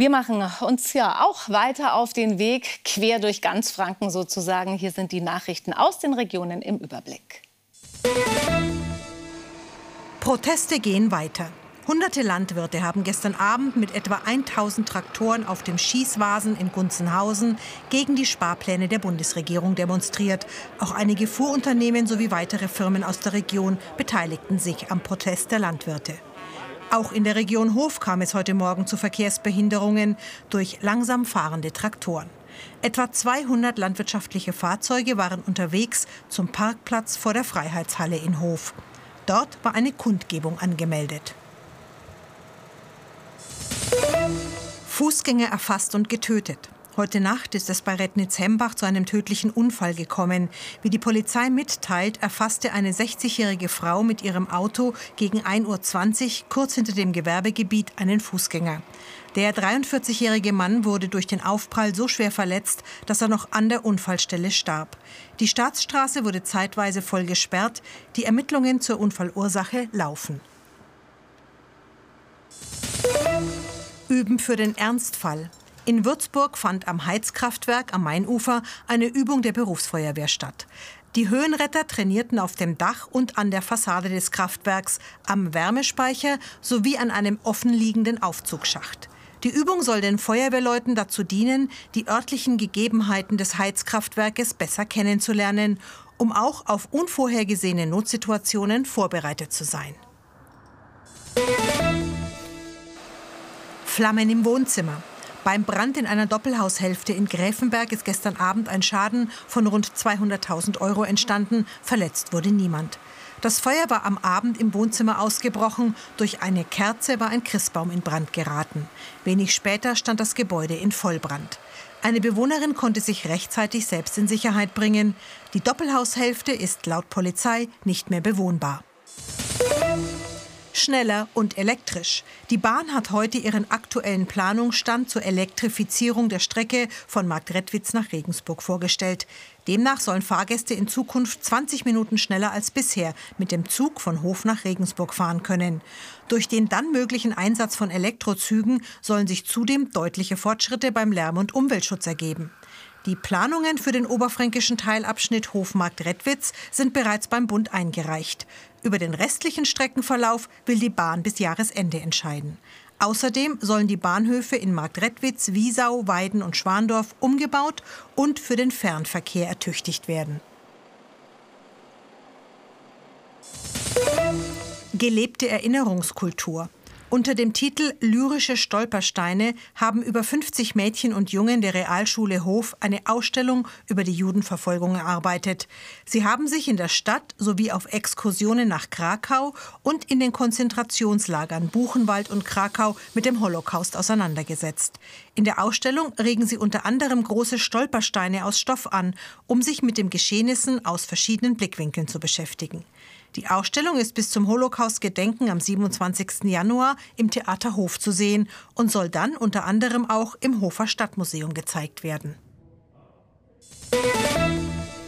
Wir machen uns ja auch weiter auf den Weg, quer durch ganz Franken sozusagen. Hier sind die Nachrichten aus den Regionen im Überblick. Proteste gehen weiter. Hunderte Landwirte haben gestern Abend mit etwa 1000 Traktoren auf dem Schießwasen in Gunzenhausen gegen die Sparpläne der Bundesregierung demonstriert. Auch einige Fuhrunternehmen sowie weitere Firmen aus der Region beteiligten sich am Protest der Landwirte. Auch in der Region Hof kam es heute Morgen zu Verkehrsbehinderungen durch langsam fahrende Traktoren. Etwa 200 landwirtschaftliche Fahrzeuge waren unterwegs zum Parkplatz vor der Freiheitshalle in Hof. Dort war eine Kundgebung angemeldet. Fußgänger erfasst und getötet. Heute Nacht ist es bei Rednitz-Hembach zu einem tödlichen Unfall gekommen. Wie die Polizei mitteilt, erfasste eine 60-jährige Frau mit ihrem Auto gegen 1.20 Uhr kurz hinter dem Gewerbegebiet einen Fußgänger. Der 43-jährige Mann wurde durch den Aufprall so schwer verletzt, dass er noch an der Unfallstelle starb. Die Staatsstraße wurde zeitweise voll gesperrt. Die Ermittlungen zur Unfallursache laufen. Üben für den Ernstfall. In Würzburg fand am Heizkraftwerk am Mainufer eine Übung der Berufsfeuerwehr statt. Die Höhenretter trainierten auf dem Dach und an der Fassade des Kraftwerks, am Wärmespeicher sowie an einem offenliegenden Aufzugsschacht. Die Übung soll den Feuerwehrleuten dazu dienen, die örtlichen Gegebenheiten des Heizkraftwerkes besser kennenzulernen, um auch auf unvorhergesehene Notsituationen vorbereitet zu sein. Flammen im Wohnzimmer. Beim Brand in einer Doppelhaushälfte in Gräfenberg ist gestern Abend ein Schaden von rund 200.000 Euro entstanden. Verletzt wurde niemand. Das Feuer war am Abend im Wohnzimmer ausgebrochen. Durch eine Kerze war ein Christbaum in Brand geraten. Wenig später stand das Gebäude in Vollbrand. Eine Bewohnerin konnte sich rechtzeitig selbst in Sicherheit bringen. Die Doppelhaushälfte ist laut Polizei nicht mehr bewohnbar schneller und elektrisch. Die Bahn hat heute ihren aktuellen Planungsstand zur Elektrifizierung der Strecke von Marktredwitz nach Regensburg vorgestellt. Demnach sollen Fahrgäste in Zukunft 20 Minuten schneller als bisher mit dem Zug von Hof nach Regensburg fahren können. Durch den dann möglichen Einsatz von Elektrozügen sollen sich zudem deutliche Fortschritte beim Lärm- und Umweltschutz ergeben. Die Planungen für den oberfränkischen Teilabschnitt Hofmarkt-Redwitz sind bereits beim Bund eingereicht. Über den restlichen Streckenverlauf will die Bahn bis Jahresende entscheiden. Außerdem sollen die Bahnhöfe in Marktredwitz, Wiesau, Weiden und Schwandorf umgebaut und für den Fernverkehr ertüchtigt werden. Gelebte Erinnerungskultur. Unter dem Titel Lyrische Stolpersteine haben über 50 Mädchen und Jungen der Realschule Hof eine Ausstellung über die Judenverfolgung erarbeitet. Sie haben sich in der Stadt sowie auf Exkursionen nach Krakau und in den Konzentrationslagern Buchenwald und Krakau mit dem Holocaust auseinandergesetzt. In der Ausstellung regen sie unter anderem große Stolpersteine aus Stoff an, um sich mit den Geschehnissen aus verschiedenen Blickwinkeln zu beschäftigen. Die Ausstellung ist bis zum Holocaust-Gedenken am 27. Januar im Theater Hof zu sehen und soll dann unter anderem auch im Hofer Stadtmuseum gezeigt werden.